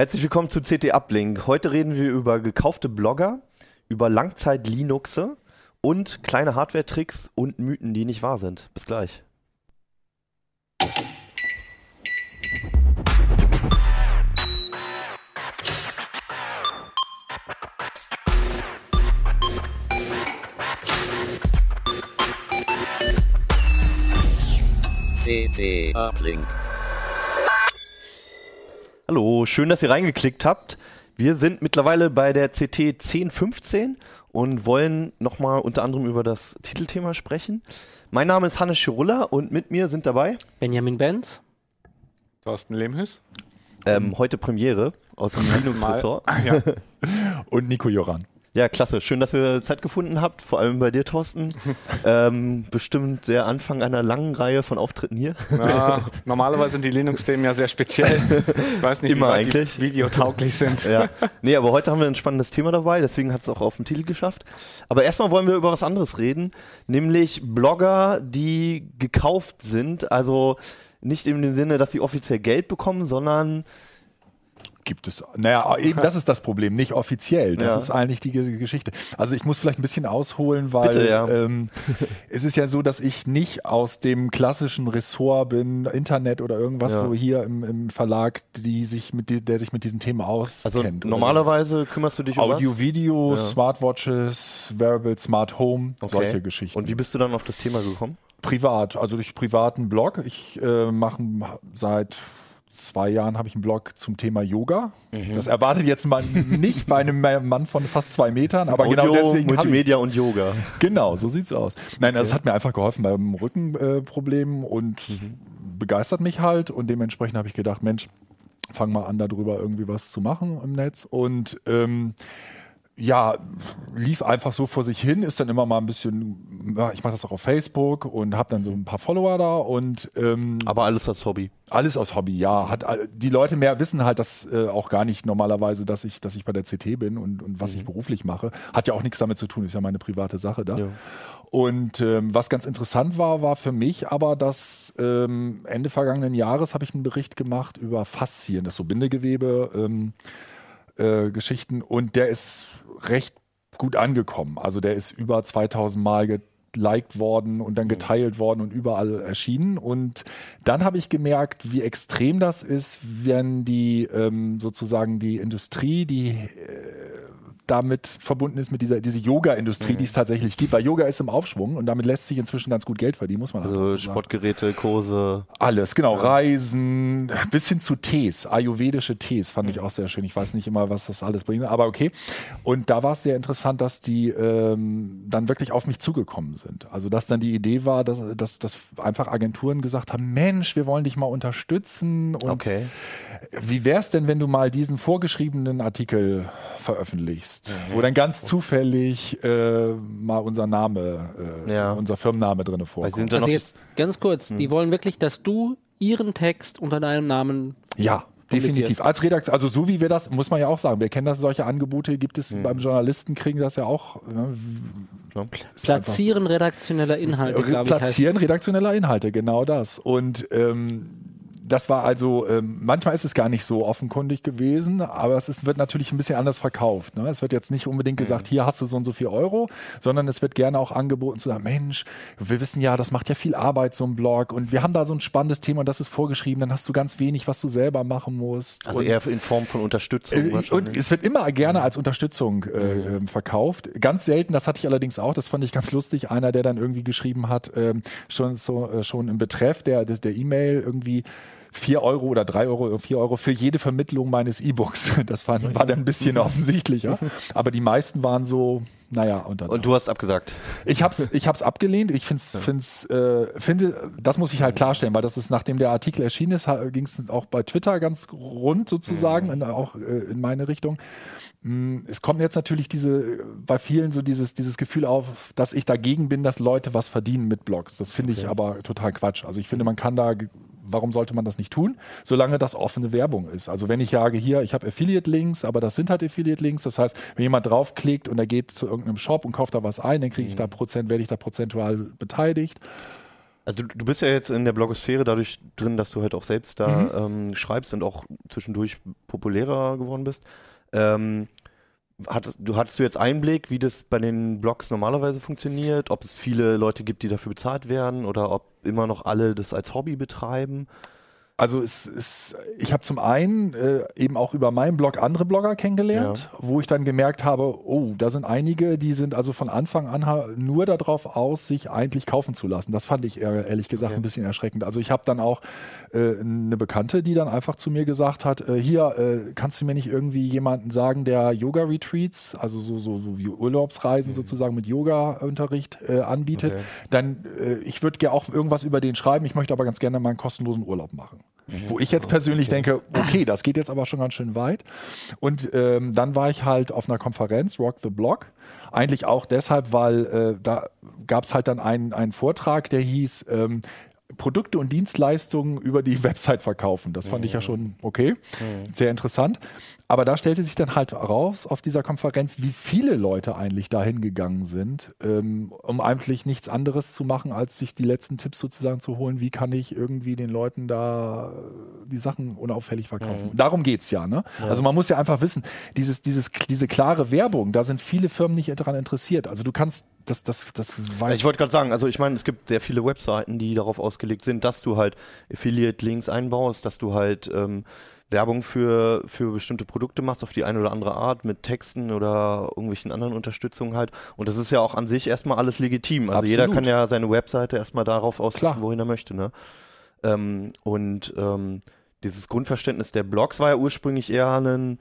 Herzlich willkommen zu CT Uplink. Heute reden wir über gekaufte Blogger, über Langzeit-Linuxe und kleine Hardware-Tricks und Mythen, die nicht wahr sind. Bis gleich. CT Uplink. Hallo, schön, dass ihr reingeklickt habt. Wir sind mittlerweile bei der CT 1015 und wollen nochmal unter anderem über das Titelthema sprechen. Mein Name ist Hannes Schirulla und mit mir sind dabei Benjamin Benz. Thorsten Lehmhüs. ähm, heute Premiere aus dem Linux-Ressort. Ja. Und Nico Joran. Ja, klasse. Schön, dass ihr Zeit gefunden habt, vor allem bei dir, Thorsten. ähm, bestimmt der Anfang einer langen Reihe von Auftritten hier. Na, normalerweise sind die Linux-Themen ja sehr speziell. Ich weiß nicht, Immer wie eigentlich. die videotauglich sind. ja. Nee, aber heute haben wir ein spannendes Thema dabei, deswegen hat es auch auf den Titel geschafft. Aber erstmal wollen wir über was anderes reden, nämlich Blogger, die gekauft sind. Also nicht in dem Sinne, dass sie offiziell Geld bekommen, sondern Gibt es. Naja, eben das ist das Problem, nicht offiziell. Das Ja. ist eigentlich die Ge- Geschichte. Also ich muss vielleicht ein bisschen ausholen, weil Bitte, ja. ähm, es ist ja so, dass ich nicht aus dem klassischen Ressort bin, Internet oder irgendwas, Ja. wo hier im, im Verlag, die sich mit der sich mit diesen Themen auskennt. also normalerweise kümmerst du dich um Audio, was? Video. Smartwatches, Wearable, Smart Home, Okay. solche Geschichten. Und wie bist du dann auf das Thema gekommen? Privat, also durch privaten Blog. Ich äh, mache seit zwei Jahren habe ich einen Blog zum Thema Yoga. Mhm. Das erwartet jetzt man nicht bei einem Mann von fast zwei Metern, aber Audio, genau deswegen habe ich, Multimedia und Yoga. Genau, so sieht's aus. Nein, das hat mir einfach geholfen beim Rückenproblem und Mhm. begeistert mich halt und dementsprechend habe ich gedacht, Mensch, fang mal an, darüber irgendwie was zu machen im Netz und ähm, ja, lief einfach so vor sich hin, ist dann immer mal ein bisschen, ja, ich mache das auch auf Facebook und habe dann so ein paar Follower da und ähm, Aber alles als Hobby. alles aus Hobby, ja. Hat, äh, die Leute mehr wissen halt das äh, auch gar nicht normalerweise, dass ich, dass ich bei der CT bin und, und was ich beruflich mache. Hat ja auch nichts damit zu tun, ist ja meine private Sache da. Ja. Und ähm, was ganz interessant war, war für mich aber, dass ähm, Ende vergangenen Jahres habe ich einen Bericht gemacht über Faszien, das so Bindegewebe. Ähm, äh, Geschichten und der ist recht gut angekommen. Also der ist über 2000 Mal geliked worden und dann geteilt worden und überall erschienen. Und dann habe ich gemerkt, wie extrem das ist, wenn die ähm, sozusagen die Industrie, die äh, damit verbunden ist mit dieser diese Yoga-Industrie, die es tatsächlich gibt, weil Yoga ist im Aufschwung und damit lässt sich inzwischen ganz gut Geld verdienen, muss man Also so sagen. Sportgeräte, Kurse. Alles, genau. Reisen, bis hin zu Tees, ayurvedische Tees fand ich auch sehr schön. Ich weiß nicht immer, was das alles bringt, aber okay. Und da war es sehr interessant, dass die ähm, dann wirklich auf mich zugekommen sind. Also dass dann die Idee war, dass, dass, dass einfach Agenturen gesagt haben, Mensch, wir wollen dich mal unterstützen. Und Okay. wie wäre es denn, wenn du mal diesen vorgeschriebenen Artikel veröffentlichst, wo dann ganz zufällig äh, mal unser Name, äh, Ja. unser Firmenname drin vorkommt? sind Also noch jetzt ganz kurz, die wollen wirklich, dass du ihren Text unter deinem Namen Ja, definitiv. Als Redakteur, also so wie wir das, muss man ja auch sagen, wir kennen das, solche Angebote gibt es beim Journalisten, kriegen das ja auch. Ne, platzieren redaktioneller Inhalte, glaube ich. Heißt. Platzieren redaktioneller Inhalte, genau das. Und ähm, das war also, ähm, manchmal ist es gar nicht so offenkundig gewesen, aber es ist, wird natürlich ein bisschen anders verkauft. Ne? Es wird jetzt nicht unbedingt gesagt, hier hast du so und so viel Euro, sondern es wird gerne auch angeboten zu sagen, Mensch, wir wissen ja, das macht ja viel Arbeit, so ein Blog und wir haben da so ein spannendes Thema und das ist vorgeschrieben, dann hast du ganz wenig, was du selber machen musst. Also und, eher in Form von Unterstützung. äh, und es wird immer gerne als Unterstützung äh, ähm, verkauft. Ganz selten, das hatte ich allerdings auch, das fand ich ganz lustig, einer, der dann irgendwie geschrieben hat, ähm, schon so äh, schon im Betreff der, der E-Mail irgendwie 4 Euro oder 3 Euro, 4 Euro für jede Vermittlung meines E-Books. Das war, war dann ein bisschen offensichtlicher. Aber die meisten waren so, naja, und dann. Und du hast abgesagt. Ich hab's, ich hab's abgelehnt. Ich find's, find's, äh, finde, das muss ich halt klarstellen, weil das ist, nachdem der Artikel erschienen ist, ging es auch bei Twitter ganz rund sozusagen, in, auch äh, in meine Richtung. Mm, Es kommt jetzt natürlich diese, bei vielen so dieses, dieses Gefühl auf, dass ich dagegen bin, dass Leute was verdienen mit Blogs. Das finde ich aber total Quatsch. Also ich finde, man kann da, warum sollte man das nicht tun, solange das offene Werbung ist? Also wenn ich sage, hier, ich habe Affiliate-Links, aber das sind halt Affiliate-Links. Das heißt, wenn jemand draufklickt und er geht zu irgendeinem Shop und kauft da was ein, dann kriege ich da Prozent, werde ich da prozentual beteiligt. Also du, bist ja jetzt in der Blogosphäre dadurch drin, dass du halt auch selbst da ähm, schreibst und auch zwischendurch populärer geworden bist. Ähm, hattest, du hattest du jetzt Einblick, wie das bei den Blogs normalerweise funktioniert, ob es viele Leute gibt, die dafür bezahlt werden oder ob immer noch alle das als Hobby betreiben? Also es ist, ich habe zum einen äh, eben auch über meinen Blog andere Blogger kennengelernt, wo ich dann gemerkt habe, oh, da sind einige, die sind also von Anfang an nur darauf aus, sich eigentlich kaufen zu lassen. Das fand ich ehrlich gesagt Okay. ein bisschen erschreckend. Also ich habe dann auch äh, eine Bekannte, die dann einfach zu mir gesagt hat, äh, hier, äh, kannst du mir nicht irgendwie jemanden sagen, der Yoga-Retreats, also so, so, so wie Urlaubsreisen sozusagen mit Yoga-Unterricht äh, anbietet, Okay. dann, äh, ich würde ja auch irgendwas über den schreiben, ich möchte aber ganz gerne mal einen kostenlosen Urlaub machen. Wo ich jetzt persönlich denke, okay, das geht jetzt aber schon ganz schön weit. Und ähm, dann war ich halt auf einer Konferenz, Rock the Block. Eigentlich auch deshalb, weil äh, da gab es halt dann einen, einen Vortrag, der hieß ähm, Produkte und Dienstleistungen über die Website verkaufen. Das fand ich ja schon okay, sehr interessant. Aber da stellte sich dann halt raus auf dieser Konferenz, wie viele Leute eigentlich dahin gegangen sind, ähm, um eigentlich nichts anderes zu machen, als sich die letzten Tipps sozusagen zu holen. Wie kann ich irgendwie den Leuten da äh, die Sachen unauffällig verkaufen? Darum geht's ja, ne? Also man muss ja einfach wissen, dieses, dieses, diese klare Werbung, da sind viele Firmen nicht daran interessiert. Also du kannst das, das, das weiß Ich wollte gerade sagen, also ich meine, es gibt sehr viele Webseiten, die darauf ausgelegt sind, dass du halt Affiliate-Links einbaust, dass du halt ähm, Werbung für, für bestimmte Produkte machst, auf die eine oder andere Art, mit Texten oder irgendwelchen anderen Unterstützungen halt. Und das ist ja auch an sich erstmal alles legitim. Also jeder Absolut. kann ja seine Webseite erstmal darauf ausrichten, Klar. wohin er möchte. Ne? Ähm, und ähm, dieses Grundverständnis der Blogs war ja ursprünglich eher ein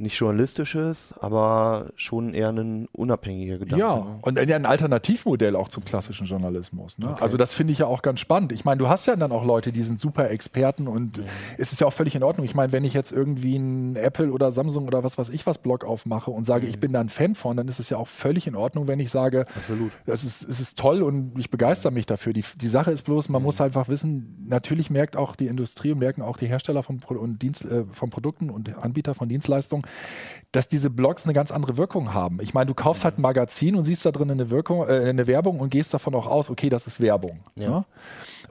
nicht journalistisches, aber schon eher ein unabhängiger Gedanke. Ja, ne? und ein Alternativmodell auch zum klassischen Journalismus. Ne? Okay. Also das finde ich ja auch ganz spannend. Ich meine, du hast ja dann auch Leute, die sind super Experten und es ist ja auch völlig in Ordnung. Ich meine, wenn ich jetzt irgendwie ein Apple oder Samsung oder was weiß ich was Blog aufmache und sage, ich bin da ein Fan von, dann ist es ja auch völlig in Ordnung, wenn ich sage, Absolut. das ist, es ist toll und ich begeister mich dafür. Die, die Sache ist bloß, man muss einfach wissen, natürlich merkt auch die Industrie und merken auch die Hersteller von, Pro und Dienst, äh, von Produkten und Anbieter von Dienstleistungen, dass diese Blogs eine ganz andere Wirkung haben. Ich meine, du kaufst halt ein Magazin und siehst da drin eine, Wirkung, äh, eine Werbung und gehst davon auch aus, okay, das ist Werbung. Ja. Ne?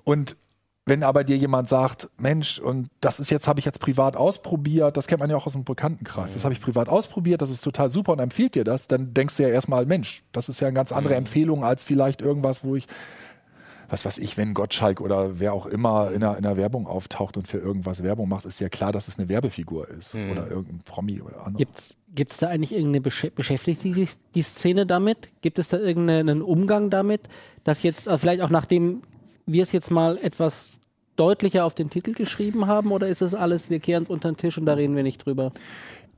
Und wenn aber dir jemand sagt, Mensch, und das ist jetzt, habe ich jetzt privat ausprobiert, das kennt man ja auch aus dem Bekanntenkreis, das habe ich privat ausprobiert, das ist total super und empfiehlt dir das, dann denkst du ja erstmal, Mensch, das ist ja eine ganz andere Empfehlung als vielleicht irgendwas, wo ich, was weiß ich, wenn Gottschalk oder wer auch immer in einer, in einer Werbung auftaucht und für irgendwas Werbung macht, ist ja klar, dass es eine Werbefigur ist oder irgendein Promi oder andere. Gibt's gibt's da eigentlich irgendeine Besch beschäftigt sich die, die Szene damit? Gibt es da irgendeinen Umgang damit, dass jetzt äh, vielleicht auch nachdem wir es jetzt mal etwas deutlicher auf den Titel geschrieben haben oder ist es alles, wir kehren es unter den Tisch und da reden wir nicht drüber?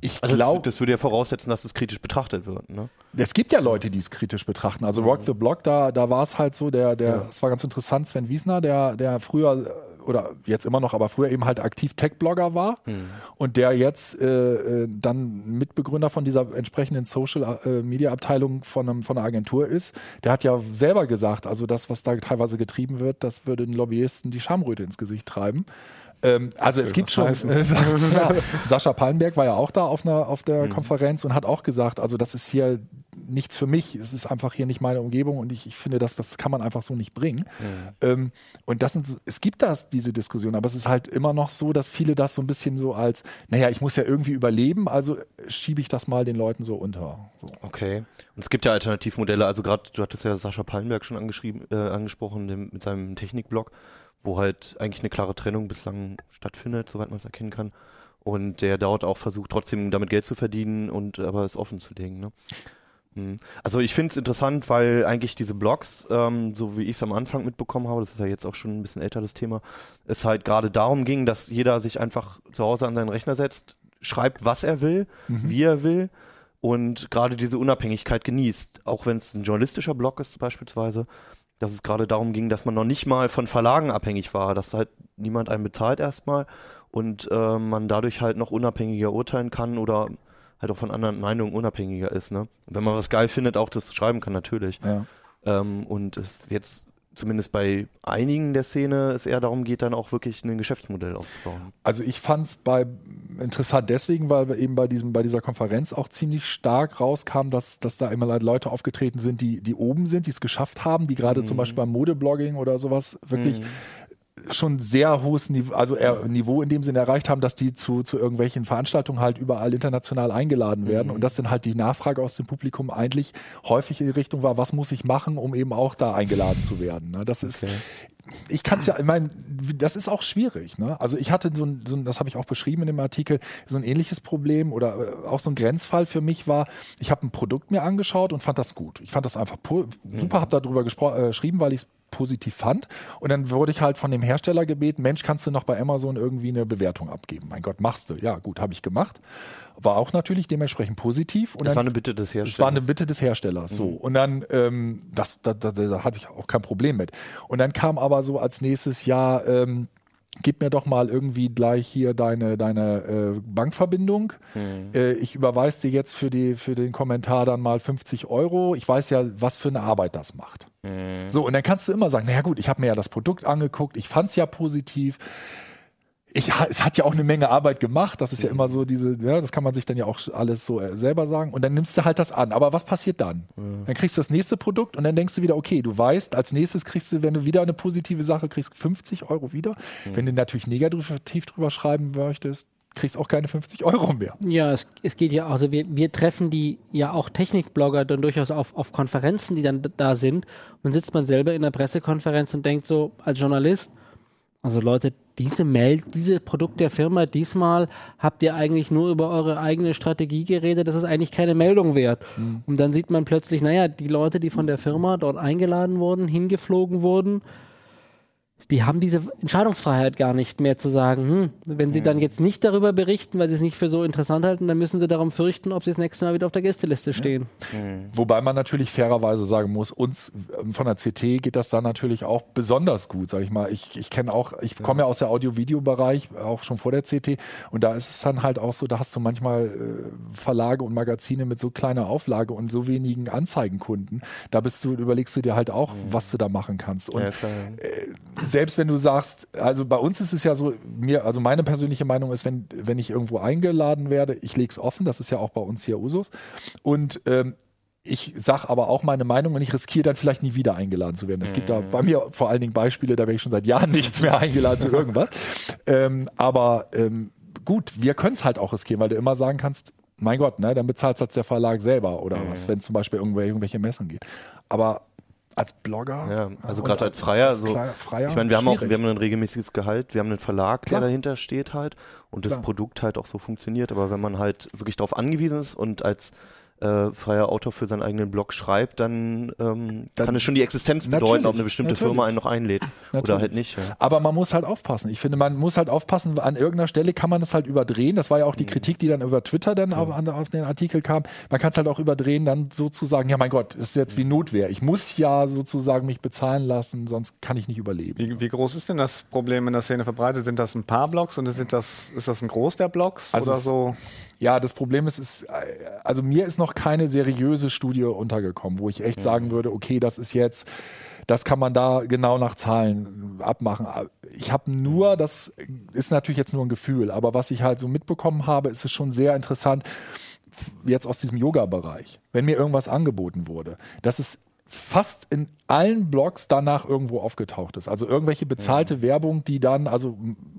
Ich Also glaube, das, das würde ja voraussetzen, dass es kritisch betrachtet wird. Ne? Es gibt ja Leute, die es kritisch betrachten. Also Rock the Block, da, da war es halt so, der, der, es war ganz interessant, Sven Wiesner, der, der früher äh, oder jetzt immer noch, aber früher eben halt aktiv Tech-Blogger war und der jetzt äh, äh, dann Mitbegründer von dieser entsprechenden Social-Media-Abteilung von, einem, von einer Agentur ist, der hat ja selber gesagt, also das, was da teilweise getrieben wird, das würde den Lobbyisten die Schamröte ins Gesicht treiben. Ähm, also es gibt schon, ja, Sascha Pallenberg war ja auch da auf, einer, auf der Konferenz und hat auch gesagt, also das ist hier nichts für mich, es ist einfach hier nicht meine Umgebung und ich, ich finde, das, das kann man einfach so nicht bringen. Ähm, und das sind, es gibt das, diese Diskussion, aber es ist halt immer noch so, dass viele das so ein bisschen so als, naja, ich muss ja irgendwie überleben, also schiebe ich das mal den Leuten so unter. So. Okay. Und es gibt ja Alternativmodelle, also gerade, du hattest ja Sascha Pallenberg schon angeschrieben, äh, angesprochen dem, mit seinem Technikblog, wo halt eigentlich eine klare Trennung bislang stattfindet, soweit man es erkennen kann. Und der dort auch versucht, trotzdem damit Geld zu verdienen und aber es offen zu legen. Ne? Hm. Also ich finde es interessant, weil eigentlich diese Blogs, ähm, so wie ich es am Anfang mitbekommen habe, das ist ja jetzt auch schon ein bisschen älter das Thema, es halt gerade darum ging, dass jeder sich einfach zu Hause an seinen Rechner setzt, schreibt, was er will, wie er will und gerade diese Unabhängigkeit genießt, auch wenn es ein journalistischer Blog ist beispielsweise, dass es gerade darum ging, dass man noch nicht mal von Verlagen abhängig war, dass halt niemand einen bezahlt erstmal und äh, man dadurch halt noch unabhängiger urteilen kann oder halt auch von anderen Meinungen unabhängiger ist. Ne? Wenn man was geil findet, auch das schreiben kann natürlich. Ja. Ähm, und es jetzt zumindest bei einigen der Szene es eher darum geht, dann auch wirklich ein Geschäftsmodell aufzubauen. Also ich fand es bei interessant deswegen, weil wir eben bei diesem bei dieser Konferenz auch ziemlich stark rauskam, dass, dass da immer Leute aufgetreten sind, die, die oben sind, die es geschafft haben, die gerade mhm. zum Beispiel beim Modeblogging oder sowas wirklich mhm schon sehr hohes Niveau, also Niveau in dem Sinne erreicht haben, dass die zu, zu irgendwelchen Veranstaltungen halt überall international eingeladen werden mhm. und dass dann halt die Nachfrage aus dem Publikum eigentlich häufig in die Richtung war, was muss ich machen, um eben auch da eingeladen zu werden. Ne? Das ist, ich kann es ja, ich meine, das ist auch schwierig. Ne? Also ich hatte so ein, so ein das habe ich auch beschrieben in dem Artikel, so ein ähnliches Problem oder äh, auch so ein Grenzfall für mich war, ich habe ein Produkt mir angeschaut und fand das gut. Ich fand das einfach super, mhm. habe darüber äh, geschrieben, weil ich es positiv fand. Und dann wurde ich halt von dem Hersteller gebeten, Mensch, kannst du noch bei Amazon irgendwie eine Bewertung abgeben? Mein Gott, machst du. Ja, gut, habe ich gemacht. War auch natürlich dementsprechend positiv. Und das dann, war eine Bitte des Herstellers. Das war eine Bitte des Herstellers. So. Mhm. Und dann, ähm, das, da, da, da hatte ich auch kein Problem mit. Und dann kam aber so als nächstes Jahr, ähm, gib mir doch mal irgendwie gleich hier deine, deine äh, Bankverbindung. Mhm. Äh, ich überweise dir jetzt für, die, für den Kommentar dann mal 50 Euro. Ich weiß ja, was für eine Arbeit das macht. Mhm. So, und dann kannst du immer sagen, naja gut, ich habe mir ja das Produkt angeguckt, ich fand es ja positiv ich, es hat ja auch eine Menge Arbeit gemacht. Das ist ja immer so diese, ja, das kann man sich dann ja auch alles so äh, selber sagen. Und dann nimmst du halt das an. Aber was passiert dann? Dann kriegst du das nächste Produkt und dann denkst du wieder, okay, du weißt, als nächstes kriegst du, wenn du wieder eine positive Sache kriegst, 50 Euro wieder. Mhm. Wenn du natürlich negativ drüber schreiben möchtest, kriegst auch keine 50 Euro mehr. Ja, es, es geht ja, also wir, wir treffen die ja auch Technikblogger dann durchaus auf, auf Konferenzen, die dann da sind. Und dann sitzt man selber in der Pressekonferenz und denkt so als Journalist, also Leute, diese Mail, diese Produkt der Firma, diesmal habt ihr eigentlich nur über eure eigene Strategie geredet, das ist eigentlich keine Meldung wert. Mhm. Und dann sieht man plötzlich, naja, die Leute, die von der Firma dort eingeladen wurden, hingeflogen wurden, die haben diese Entscheidungsfreiheit gar nicht mehr zu sagen, hm, wenn sie dann jetzt nicht darüber berichten, weil sie es nicht für so interessant halten, dann müssen sie darum fürchten, ob sie das nächste Mal wieder auf der Gästeliste stehen. Mhm. Wobei man natürlich fairerweise sagen muss, uns ähm, von der CT geht das da natürlich auch besonders gut, sag ich mal. Ich, ich kenne auch, ich komme ja aus der Audio-Video-Bereich, auch schon vor der CT und da ist es dann halt auch so, da hast du manchmal äh, Verlage und Magazine mit so kleiner Auflage und so wenigen Anzeigenkunden. Da bist du, überlegst du dir halt auch, mhm. was du da machen kannst. Und ja, äh, selbst wenn du sagst, also bei uns ist es ja so, mir, also meine persönliche Meinung ist, wenn, wenn ich irgendwo eingeladen werde, ich lege es offen, das ist ja auch bei uns hier Usus. Und ähm, ich sage aber auch meine Meinung und ich riskiere dann vielleicht nie wieder eingeladen zu werden. Es gibt da mhm. bei mir vor allen Dingen Beispiele, da werde ich schon seit Jahren nichts mehr eingeladen zu irgendwas. Ähm, aber ähm, gut, wir können es halt auch riskieren, weil du immer sagen kannst, mein Gott, ne, dann bezahlt es der Verlag selber oder mhm. was, wenn zum Beispiel irgendwelche Messen geht. Aber als Blogger. Ja, also gerade als Freier. Als so, Freier ich meine, wir haben auch, wir haben ein regelmäßiges Gehalt, wir haben einen Verlag, Klar. der dahinter steht halt und Klar. das Produkt halt auch so funktioniert. Aber wenn man halt wirklich darauf angewiesen ist und als äh, freier Autor für seinen eigenen Blog schreibt, dann, ähm, dann kann es schon die Existenz bedeuten, ob eine bestimmte natürlich. Firma einen noch einlädt natürlich. oder halt nicht. Ja. Aber man muss halt aufpassen. Ich finde, man muss halt aufpassen, an irgendeiner Stelle kann man das halt überdrehen. Das war ja auch die mhm. Kritik, die dann über Twitter dann auf, auf, den Artikel kam. Man kann es halt auch überdrehen, dann sozusagen, ja mein Gott, ist jetzt wie Notwehr. Ich muss ja sozusagen mich bezahlen lassen, sonst kann ich nicht überleben. Wie, wie groß ist denn das Problem in der Szene verbreitet? Sind das ein paar Blogs und sind das, ist das ein Groß der Blogs also oder so? Ja, das Problem ist, ist, also mir ist noch keine seriöse Studie untergekommen, wo ich echt mhm. sagen würde, okay, das ist jetzt, das kann man da genau nach Zahlen abmachen. Ich habe nur, das ist natürlich jetzt nur ein Gefühl, aber was ich halt so mitbekommen habe, ist es schon sehr interessant, jetzt aus diesem Yoga-Bereich, wenn mir irgendwas angeboten wurde, dass es fast in allen Blogs danach irgendwo aufgetaucht ist. Also irgendwelche bezahlte ja. Werbung, die dann, also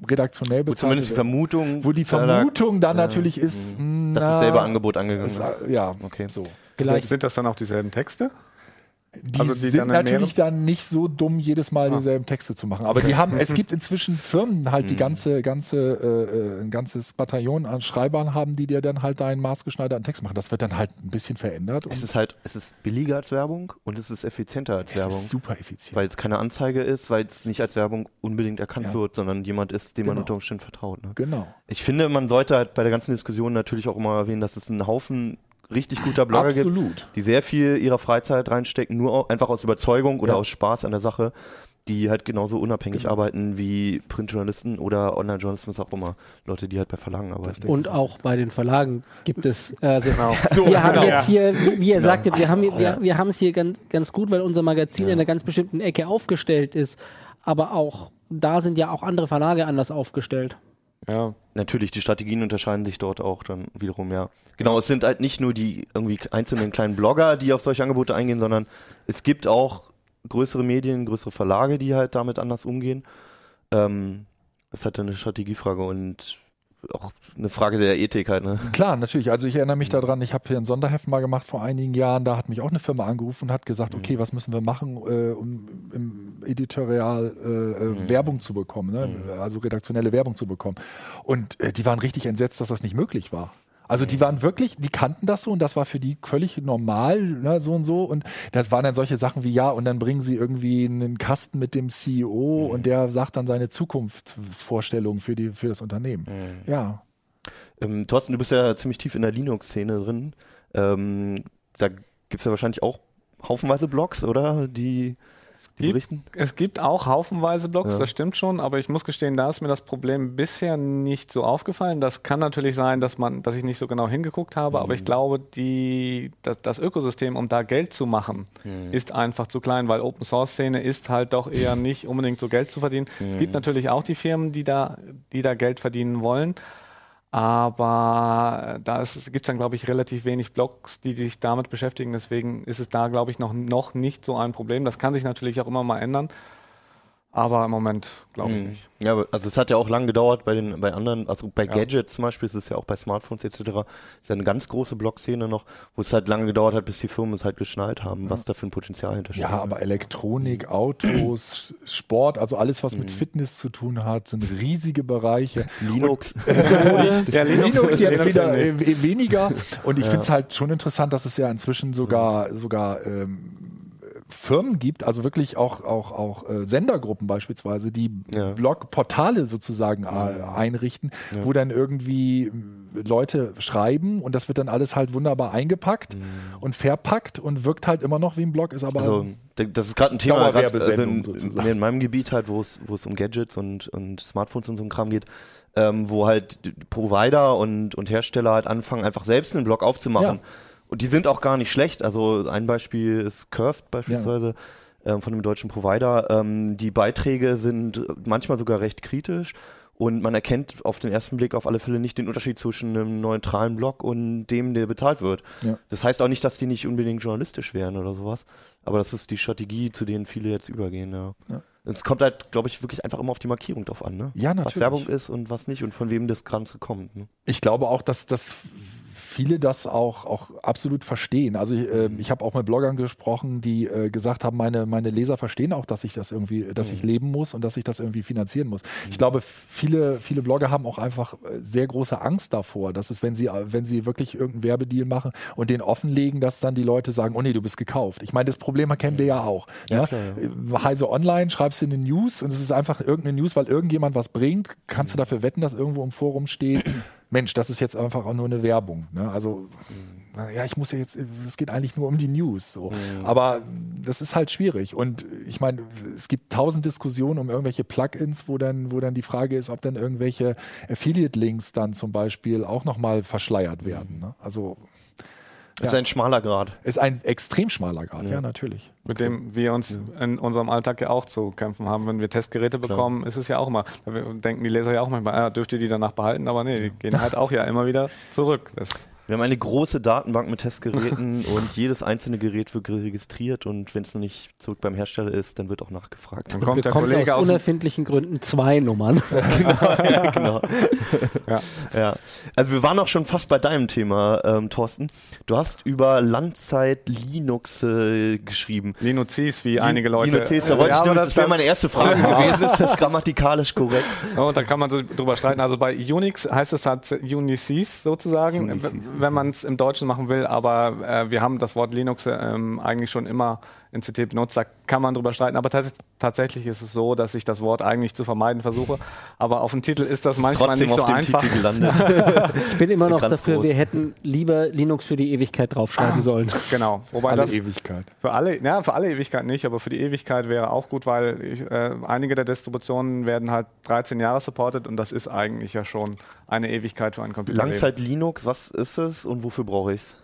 redaktionell bezahlt. Wo zumindest die Vermutung. Wo die Vermutung dann ja. natürlich ist, mhm. dass dasselbe Angebot angegangen ist. Ja, okay. So. Vielleicht. Sind das dann auch dieselben Texte? Die, also die sind natürlich dann nicht so dumm, jedes Mal ah. dieselben Texte zu machen. Aber die haben, es gibt inzwischen Firmen halt, die hm. ganze, ganze, äh, ein ganzes Bataillon an Schreibern haben, die dir dann halt deinen maßgeschneiderten Text machen. Das wird dann halt ein bisschen verändert. Es ist halt, es ist billiger als Werbung und es ist effizienter als es Werbung. Es ist super effizient. Weil es keine Anzeige ist, weil es nicht als Werbung unbedingt erkannt ja. wird, sondern jemand ist, dem genau. man unter Umständen vertraut. Ne? Genau. Ich finde, man sollte halt bei der ganzen Diskussion natürlich auch immer erwähnen, dass es einen Haufen richtig guter Blogger Absolut. gibt, die sehr viel ihrer Freizeit reinstecken, nur einfach aus Überzeugung oder ja. aus Spaß an der Sache. die halt genauso unabhängig Genau. arbeiten wie Printjournalisten oder Online-Journalisten, was auch immer. Leute, die halt bei Verlagen arbeiten. Und auch bei den Verlagen gibt es. äh, Also So, wir haben genau. jetzt hier, wie ihr sagtet, wir haben, hier- wir, wir haben es hier ganz, ganz gut, weil unser Magazin in einer ganz bestimmten Ecke aufgestellt ist. Aber auch da sind ja auch andere Verlage anders aufgestellt. Ja, Natürlich, die Strategien unterscheiden sich dort auch dann wiederum, ja. Genau, es sind halt nicht nur die irgendwie einzelnen kleinen Blogger, die auf solche Angebote eingehen, sondern es gibt auch größere Medien, größere Verlage, die halt damit anders umgehen. Ähm, es ist halt eine Strategiefrage und auch eine Frage der Ethik halt, ne? Klar, natürlich. Also ich erinnere mich daran, ich habe hier ein Sonderheft mal gemacht vor einigen Jahren. Da hat mich auch eine Firma angerufen und hat gesagt, okay, was müssen wir machen, äh, um im Editorial äh, äh, Werbung zu bekommen, ne? also redaktionelle Werbung zu bekommen. Und äh, die waren richtig entsetzt, dass das nicht möglich war. Also die waren wirklich, die kannten das so und das war für die völlig normal, ne, so und so. Und das waren dann solche Sachen wie, ja, und dann bringen sie irgendwie einen Kasten mit dem CEO und der sagt dann seine Zukunftsvorstellungen für, die, für das Unternehmen. Ja. Ähm, Thorsten, du bist ja ziemlich tief in der Linux-Szene drin. Ähm, da gibt es ja wahrscheinlich auch haufenweise Blogs, oder? Die, die gibt- berichten? Es gibt auch haufenweise Blogs, Ja. das stimmt schon, aber ich muss gestehen, da ist mir das Problem bisher nicht so aufgefallen. Das kann natürlich sein, dass man, dass ich nicht so genau hingeguckt habe, aber ich glaube, die, das, das Ökosystem, um da Geld zu machen, ist einfach zu klein, weil Open Source Szene ist halt doch eher nicht unbedingt so Geld zu verdienen. Es gibt natürlich auch die Firmen, die da, die da Geld verdienen wollen. Aber da gibt es dann, glaube ich, relativ wenig Blogs, die sich damit beschäftigen. Deswegen ist es da, glaube ich, noch, noch nicht so ein Problem. Das kann sich natürlich auch immer mal ändern. Aber im Moment glaube ich Mhm. nicht. Ja, also es hat ja auch lange gedauert bei den bei anderen, also bei Ja. Gadgets zum Beispiel, es ist ja auch bei Smartphones etc. ist ja eine ganz große Blog-Szene noch, wo es halt lange gedauert hat, bis die Firmen es halt geschnallt haben, was da für ein Potenzial hintersteht. Ja, aber Elektronik, Autos, Sport, also alles, was Mhm. mit Fitness zu tun hat, sind riesige Bereiche. Linux. Ja, Linux, jetzt Linux wieder ja äh, weniger. Und ich finde es halt schon interessant, dass es ja inzwischen sogar, sogar ähm, Firmen gibt, also wirklich auch, auch, auch äh, Sendergruppen beispielsweise, die Ja. Blogportale sozusagen äh, einrichten, wo dann irgendwie äh, Leute schreiben und das wird dann alles halt wunderbar eingepackt und verpackt und wirkt halt immer noch wie ein Blog, ist aber Also das ist gerade ein Thema, grad, also in, in meinem Gebiet halt, wo es wo es um Gadgets und, und Smartphones und so ein Kram geht, ähm, wo halt Provider und, und Hersteller halt anfangen, einfach selbst einen Blog aufzumachen. Ja. Und die sind auch gar nicht schlecht. Also ein Beispiel ist Curved beispielsweise ähm, von einem deutschen Provider. Ähm, die Beiträge sind manchmal sogar recht kritisch. Und man erkennt auf den ersten Blick auf alle Fälle nicht den Unterschied zwischen einem neutralen Blog und dem, der bezahlt wird. Ja. Das heißt auch nicht, dass die nicht unbedingt journalistisch wären oder sowas. Aber das ist die Strategie, zu denen viele jetzt übergehen, ja. Ja. Es kommt halt, glaube ich, wirklich einfach immer auf die Markierung drauf an, ne? Ja, Was natürlich. Werbung ist und was nicht und von wem das Ganze kommt. Ne? Ich glaube auch, dass, dass viele das auch, auch absolut verstehen. Also ich, äh, ich habe auch mit Bloggern gesprochen, die äh, gesagt haben, meine, meine Leser verstehen auch, dass ich das irgendwie, dass ich leben muss und dass ich das irgendwie finanzieren muss. Ich glaube, viele, viele Blogger haben auch einfach äh, sehr große Angst davor, dass es, wenn sie, wenn sie wirklich irgendeinen Werbedeal machen und den offenlegen, dass dann die Leute sagen, oh nee, du bist gekauft. Ich meine, das Problem kennen wir ja auch. Ja, ne? klar, Äh, Heise Online, schreibst du in den News und es ist einfach irgendeine News, weil irgendjemand was bringt, kannst du dafür wetten, dass irgendwo im Forum steht, Mensch, das ist jetzt einfach auch nur eine Werbung. Ne? Also, ja, ich muss ja jetzt, es geht eigentlich nur um die News. So. Aber das ist halt schwierig. Und ich meine, es gibt tausend Diskussionen um irgendwelche Plugins, wo dann, wo dann die Frage ist, ob dann irgendwelche Affiliate-Links dann zum Beispiel auch nochmal verschleiert werden. Ne? Also, Das ist Ja. ein schmaler Grad. ist ein extrem schmaler Grad, ja, natürlich. Mit dem wir uns in unserem Alltag ja auch zu kämpfen haben. Wenn wir Testgeräte bekommen, ist es ja auch immer, da denken die Leser ja auch manchmal, ah, dürft ihr die danach behalten, aber nee, die gehen halt auch ja immer wieder zurück. Das, Wir haben eine große Datenbank mit Testgeräten und jedes einzelne Gerät wird registriert und wenn es noch nicht zurück beim Hersteller ist, dann wird auch nachgefragt. dann kommt der Kollege aus aus unerfindlichen Gründen zwei Nummern. ja, genau. Ja. ja. Also wir waren auch schon fast bei deinem Thema, ähm, Thorsten. Du hast über Landzeit Linux äh, geschrieben. Linuzis, wie einige Leute. Linux, da wollte Ja, ich nur, aber das wäre meine erste Frage gewesen. Ist das grammatikalisch korrekt? Ja, und da kann man so drüber streiten. Also bei Unix heißt es halt Unices sozusagen, Unices. Wenn man es im Deutschen machen will. Aber äh, wir haben das Wort Linux ähm, eigentlich schon immer in CT benutzt. Da kann man drüber streiten, aber tats tatsächlich ist es so, dass ich das Wort eigentlich zu vermeiden versuche. Aber auf dem Titel ist das manchmal Trotzdem nicht so auf dem einfach. Titel gelandet. Ich bin immer noch dafür, groß. wir hätten lieber Linux für die Ewigkeit draufschreiben sollen. Genau, wobei Alle das Ewigkeit. für alle, ja, für alle Ewigkeit nicht, aber für die Ewigkeit wäre auch gut, weil ich, äh, einige der Distributionen werden halt 13 Jahre supported und das ist eigentlich ja schon eine Ewigkeit für einen Computer. Langzeit Linux, was ist es und wofür brauche ich es?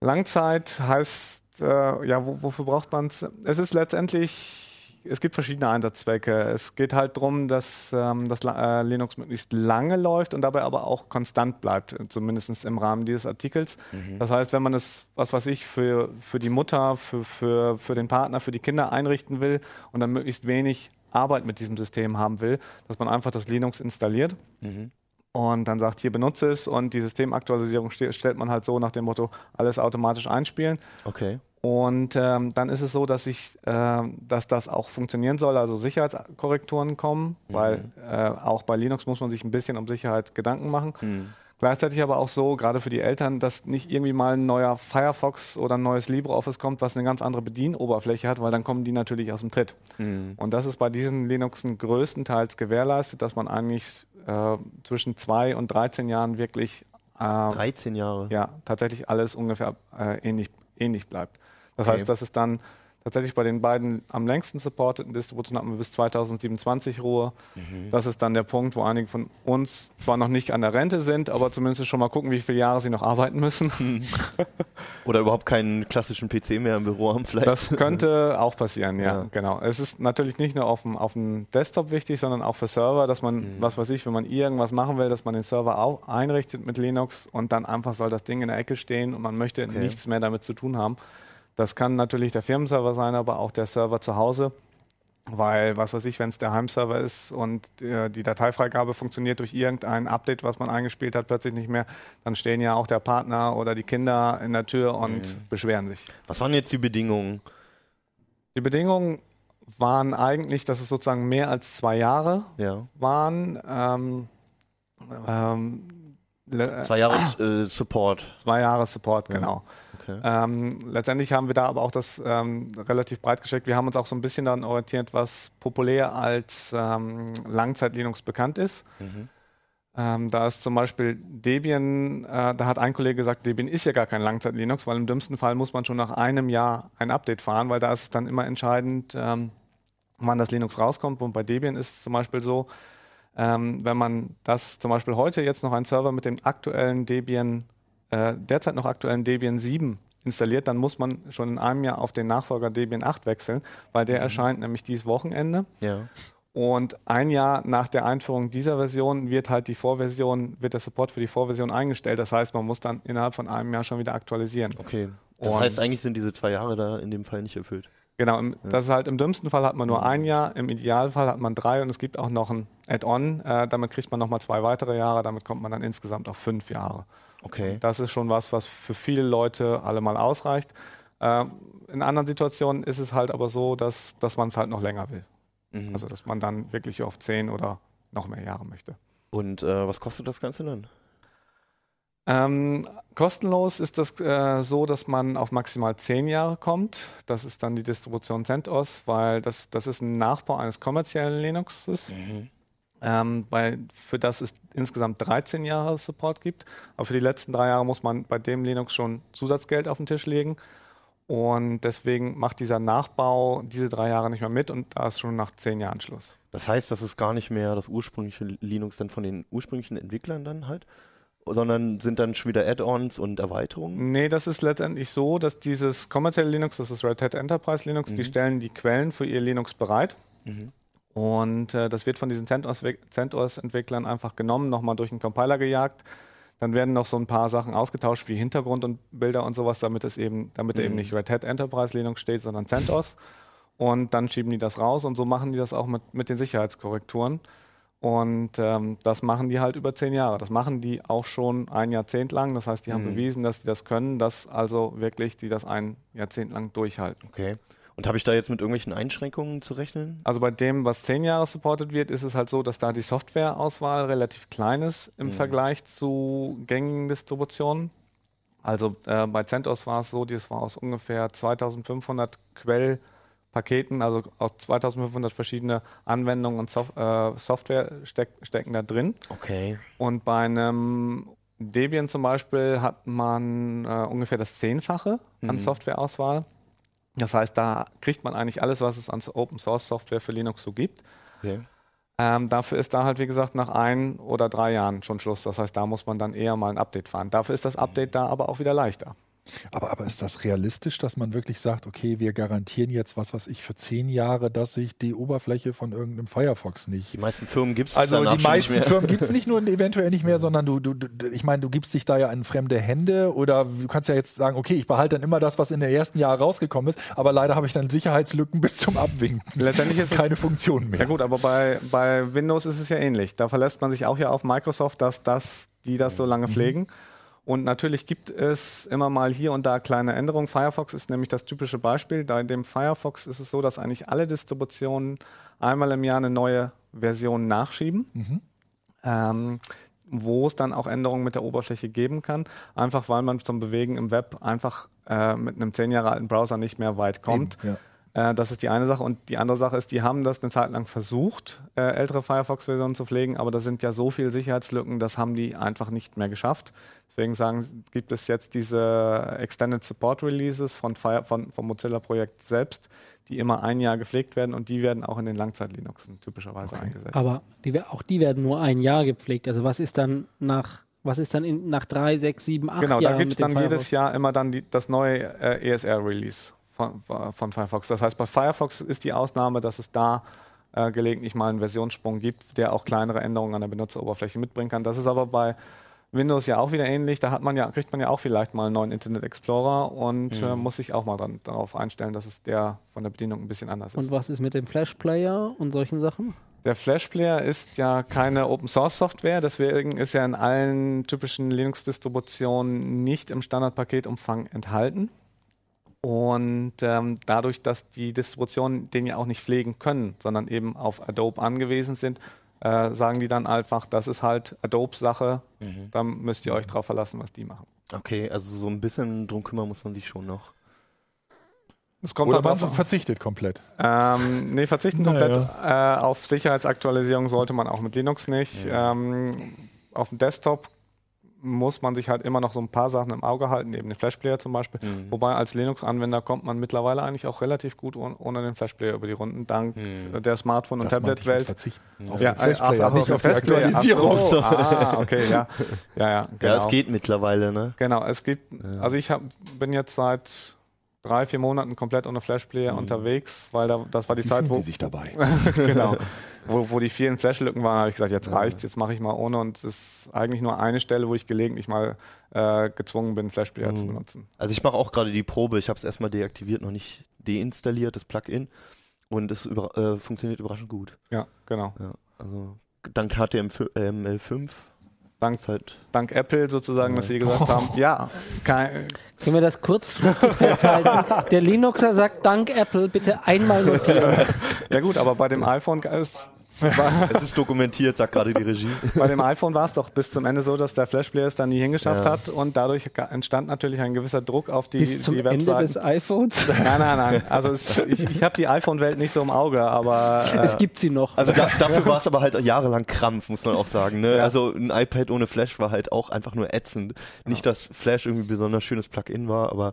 Langzeit heißt, äh, ja, wo, wofür braucht man es? Es ist letztendlich, es gibt verschiedene Einsatzzwecke. Es geht halt darum, dass ähm, das äh, Linux möglichst lange läuft und dabei aber auch konstant bleibt, zumindest im Rahmen dieses Artikels. Das heißt, wenn man es, was weiß ich, für, für die Mutter, für, für, für den Partner, für die Kinder einrichten will und dann möglichst wenig Arbeit mit diesem System haben will, dass man einfach das Linux installiert und dann sagt, hier benutze es und die Systemaktualisierung ste stellt man halt so nach dem Motto, alles automatisch einspielen. Okay. Und ähm, dann ist es so, dass ich, ähm, dass das auch funktionieren soll, also Sicherheitskorrekturen kommen, weil äh, auch bei Linux muss man sich ein bisschen um Sicherheit Gedanken machen. Gleichzeitig aber auch so, gerade für die Eltern, dass nicht irgendwie mal ein neuer Firefox oder ein neues LibreOffice kommt, was eine ganz andere Bedienoberfläche hat, weil dann kommen die natürlich aus dem Tritt. Und das ist bei diesen Linuxen größtenteils gewährleistet, dass man eigentlich äh, zwischen zwei und 13 Jahren wirklich äh, 13 Jahre. ja, tatsächlich alles ungefähr äh, ähnlich, ähnlich bleibt. Das Okay. heißt, das ist dann tatsächlich bei den beiden am längsten supporteten Distributionen hatten wir bis 2027 Ruhe. Mhm. Das ist dann der Punkt, wo einige von uns zwar noch nicht an der Rente sind, aber zumindest schon mal gucken, wie viele Jahre sie noch arbeiten müssen. Oder überhaupt keinen klassischen PC mehr im Büro haben vielleicht. Das könnte auch passieren, ja, Ja. genau. Es ist natürlich nicht nur auf dem, auf dem Desktop wichtig, sondern auch für Server, dass man, Mhm. was weiß ich, wenn man irgendwas machen will, dass man den Server auch einrichtet mit Linux und dann einfach soll das Ding in der Ecke stehen und man möchte Okay. nichts mehr damit zu tun haben. Das kann natürlich der Firmenserver sein, aber auch der Server zu Hause. Weil, was weiß ich, wenn es der Heimserver ist und äh, die Dateifreigabe funktioniert durch irgendein Update, was man eingespielt hat, plötzlich nicht mehr, dann stehen ja auch der Partner oder die Kinder in der Tür und Mhm. beschweren sich. Was waren jetzt die Bedingungen? Die Bedingungen waren eigentlich, dass es sozusagen mehr als zwei Jahre Ja. waren. Ähm, ähm, Zwei Jahre äh, Support. zwei Jahre Support, genau. Okay. Ähm, letztendlich haben wir da aber auch das ähm, relativ breit gesteckt. Wir haben uns auch so ein bisschen daran orientiert, was populär als ähm, Langzeit-Linux bekannt ist. Mhm. Ähm, da ist zum Beispiel Debian, äh, da hat ein Kollege gesagt, Debian ist ja gar kein Langzeit-Linux, weil im dümmsten Fall muss man schon nach einem Jahr ein Update fahren, weil da ist es dann immer entscheidend, ähm, wann das Linux rauskommt. Und bei Debian ist es zum Beispiel so, ähm, wenn man das zum Beispiel heute jetzt noch einen Server mit dem aktuellen Debian, äh, derzeit noch aktuellen Debian 7 installiert, dann muss man schon in einem Jahr auf den Nachfolger Debian 8 wechseln, weil der erscheint nämlich dieses Wochenende. Ja. Und ein Jahr nach der Einführung dieser Version wird halt die Vorversion, wird der Support für die Vorversion eingestellt. Das heißt, man muss dann innerhalb von einem Jahr schon wieder aktualisieren. Okay. Das Und- heißt, eigentlich sind diese zwei Jahre da in dem Fall nicht erfüllt. Genau, im, das ist halt im dümmsten Fall hat man nur ein Jahr, im Idealfall hat man drei und es gibt auch noch ein Add-on. Äh, damit kriegt man nochmal zwei weitere Jahre, damit kommt man dann insgesamt auf fünf Jahre. Okay. Das ist schon was, was für viele Leute allemal ausreicht. Ähm, in anderen Situationen ist es halt aber so, dass, dass man es halt noch länger will. Mhm. Also dass man dann wirklich auf zehn oder noch mehr Jahre möchte. Und äh, was kostet das Ganze dann? Ähm, kostenlos ist das äh, so, dass man auf maximal zehn Jahre kommt. Das ist dann die Distribution CentOS, weil das, das ist ein Nachbau eines kommerziellen Linuxes, ähm, bei, für das es insgesamt 13 Jahre Support gibt. Aber für die letzten drei Jahre muss man bei dem Linux schon Zusatzgeld auf den Tisch legen. Und deswegen macht dieser Nachbau diese drei Jahre nicht mehr mit und da ist schon nach zehn Jahren Schluss. Das heißt, das ist gar nicht mehr das ursprüngliche Linux dann von den ursprünglichen Entwicklern dann halt, sondern sind dann schon wieder Add-ons und Erweiterungen? Nee, das ist letztendlich so, dass dieses kommerzielle Linux, das ist Red Hat Enterprise Linux, die Mhm. stellen die Quellen für ihr Linux bereit. Mhm. Und äh, das wird von diesen CentOS- CentOS-Entwicklern einfach genommen, nochmal durch den Compiler gejagt. Dann werden noch so ein paar Sachen ausgetauscht, wie Hintergrund und Bilder und sowas, damit es eben, damit Mhm. eben nicht Red Hat Enterprise Linux steht, sondern CentOS. Und dann schieben die das raus und so machen die das auch mit, mit den Sicherheitskorrekturen. Und ähm, das machen die halt über zehn Jahre. Das machen die auch schon ein Jahrzehnt lang. Das heißt, die haben Mhm. bewiesen, dass die das können, dass also wirklich die das ein Jahrzehnt lang durchhalten. Okay. Und habe ich da jetzt mit irgendwelchen Einschränkungen zu rechnen? Also bei dem, was zehn Jahre supported wird, ist es halt so, dass da die Softwareauswahl relativ klein ist im Mhm. Vergleich zu gängigen Distributionen. Also äh, bei CentOS war es so, das war aus ungefähr 2500 Quellpaketen, also aus 2500 verschiedene Anwendungen und Sof äh, Software steck stecken da drin. Okay. Und bei einem Debian zum Beispiel hat man äh, ungefähr das Zehnfache an Mhm. Softwareauswahl. Das heißt, da kriegt man eigentlich alles, was es an Open Source Software für Linux so gibt. okay. Ähm, dafür ist da halt, wie gesagt, nach ein oder drei Jahren schon Schluss. Das heißt, da muss man dann eher mal ein Update fahren. Dafür ist das Update da aber auch wieder leichter. Aber, aber ist das realistisch, dass man wirklich sagt, okay, wir garantieren jetzt, was weiß ich, für zehn Jahre, dass sich die Oberfläche von irgendeinem Firefox nicht Die meisten Firmen gibt es Also die meisten Firmen gibt es nicht nur eventuell nicht mehr, sondern du, du, du ich meine, du gibst dich da ja in fremde Hände oder du kannst ja jetzt sagen, okay, ich behalte dann immer das, was in der ersten Jahr rausgekommen ist, aber leider habe ich dann Sicherheitslücken bis zum Abwinken. Letztendlich ist es- keine Funktion mehr. Ja gut, aber bei, bei Windows ist es ja ähnlich. Da verlässt man sich auch ja auf Microsoft, dass das, die das so lange pflegen. Und natürlich gibt es immer mal hier und da kleine Änderungen. Firefox ist nämlich das typische Beispiel. Bei dem Firefox ist es so, dass eigentlich alle Distributionen einmal im Jahr eine neue Version nachschieben. Ähm, wo es dann auch Änderungen mit der Oberfläche geben kann, einfach weil man zum Bewegen im Web einfach äh, mit einem zehn Jahre alten Browser nicht mehr weit kommt. Eben, ja. Äh, das ist die eine Sache. Und die andere Sache ist, die haben das eine Zeit lang versucht, äh, ältere Firefox-Versionen zu pflegen, aber da sind ja so viele Sicherheitslücken, das haben die einfach nicht mehr geschafft. Deswegen sagen, gibt es jetzt diese Extended Support Releases von, Fire, von, vom Mozilla-Projekt selbst, die immer ein Jahr gepflegt werden und die werden auch in den Langzeit-Linuxen typischerweise eingesetzt. Aber die, auch die werden nur ein Jahr gepflegt. Also was ist dann nach, was ist dann in, nach drei, sechs, sieben, acht Genau, Jahren da gibt es dann jedes Firefox? Jahr immer dann die, das neue äh, ESR-Release von, von Firefox. Das heißt, bei Firefox ist die Ausnahme, dass es da äh, gelegentlich mal einen Versionssprung gibt, der auch kleinere Änderungen an der Benutzeroberfläche mitbringen kann. Das ist aber bei Windows ja auch wieder ähnlich. Da hat man ja, kriegt man ja auch vielleicht mal einen neuen Internet Explorer und Mhm. äh, muss sich auch mal dran, darauf einstellen, dass es der von der Bedienung ein bisschen anders ist. Und was ist mit dem Flash Player und solchen Sachen? Der Flash Player ist ja keine Open Source Software, deswegen ist er in allen typischen Linux-Distributionen nicht im Standardpaketumfang enthalten. Und ähm, dadurch, dass die Distributionen den ja auch nicht pflegen können, sondern eben auf Adobe angewiesen sind, äh, sagen die dann einfach, das ist halt Adobes Sache, da müsst ihr euch drauf verlassen, was die machen. Okay, also so ein bisschen drum kümmern muss man sich schon noch. Es kommt Oder man an. verzichtet komplett. Ähm, nee, verzichten Naja. komplett äh, auf Sicherheitsaktualisierung sollte man auch mit Linux nicht. Ähm, auf dem Desktop muss man sich halt immer noch so ein paar Sachen im Auge halten, eben den Flashplayer zum Beispiel. Mhm. Wobei als Linux-Anwender kommt man mittlerweile eigentlich auch relativ gut ohne, den Flashplayer über die Runden, dank Mhm. der Smartphone- und Tablet-Welt. Ja, den Flashplayer, ach, ach, nicht auf die. Aktualisierung. Ach so. Ah, okay, ja. Ja, ja, genau. Ja, es geht mittlerweile, ne? Genau, es gibt, also ich hab, bin jetzt seit drei, vier Monaten komplett ohne Flashplayer Mhm. unterwegs, weil da, das war die Wie Zeit, wo, Sie sich dabei? genau. Wo, wo die vielen Flashlücken waren, habe ich gesagt, jetzt reicht's, jetzt mache ich mal ohne. Und es ist eigentlich nur eine Stelle, wo ich gelegentlich mal äh, gezwungen bin, Flashplayer zu Mhm. benutzen. Also ich mache auch gerade die Probe. Ich habe es erstmal deaktiviert, noch nicht deinstalliert, das Plugin. Und es über, äh, funktioniert überraschend gut. Ja, genau. Ja, also dank HTML5 Dank, halt. dank Apple sozusagen, dass sie gesagt haben, ja, kein, Können wir das kurz festhalten? Der Linuxer sagt Dank Apple, bitte einmal notieren. ja gut, aber bei dem iPhone ist, Es ist dokumentiert, sagt gerade die Regie. bei dem iPhone war es doch bis zum Ende so, dass der Flashplayer es dann nie hingeschafft Ja. hat und dadurch entstand natürlich ein gewisser Druck auf die, Bis zum die Ende Webseiten. des iPhones. Nein, nein, nein. Also es, ich, ich habe die iPhone-Welt nicht so im Auge, aber äh, Es gibt sie noch. Also da, dafür war es aber halt jahrelang Krampf, muss man auch sagen. Ne? Ja. Also ein iPad ohne Flash war halt auch einfach nur ätzend. Nicht, dass Flash irgendwie ein besonders schönes Plugin war, aber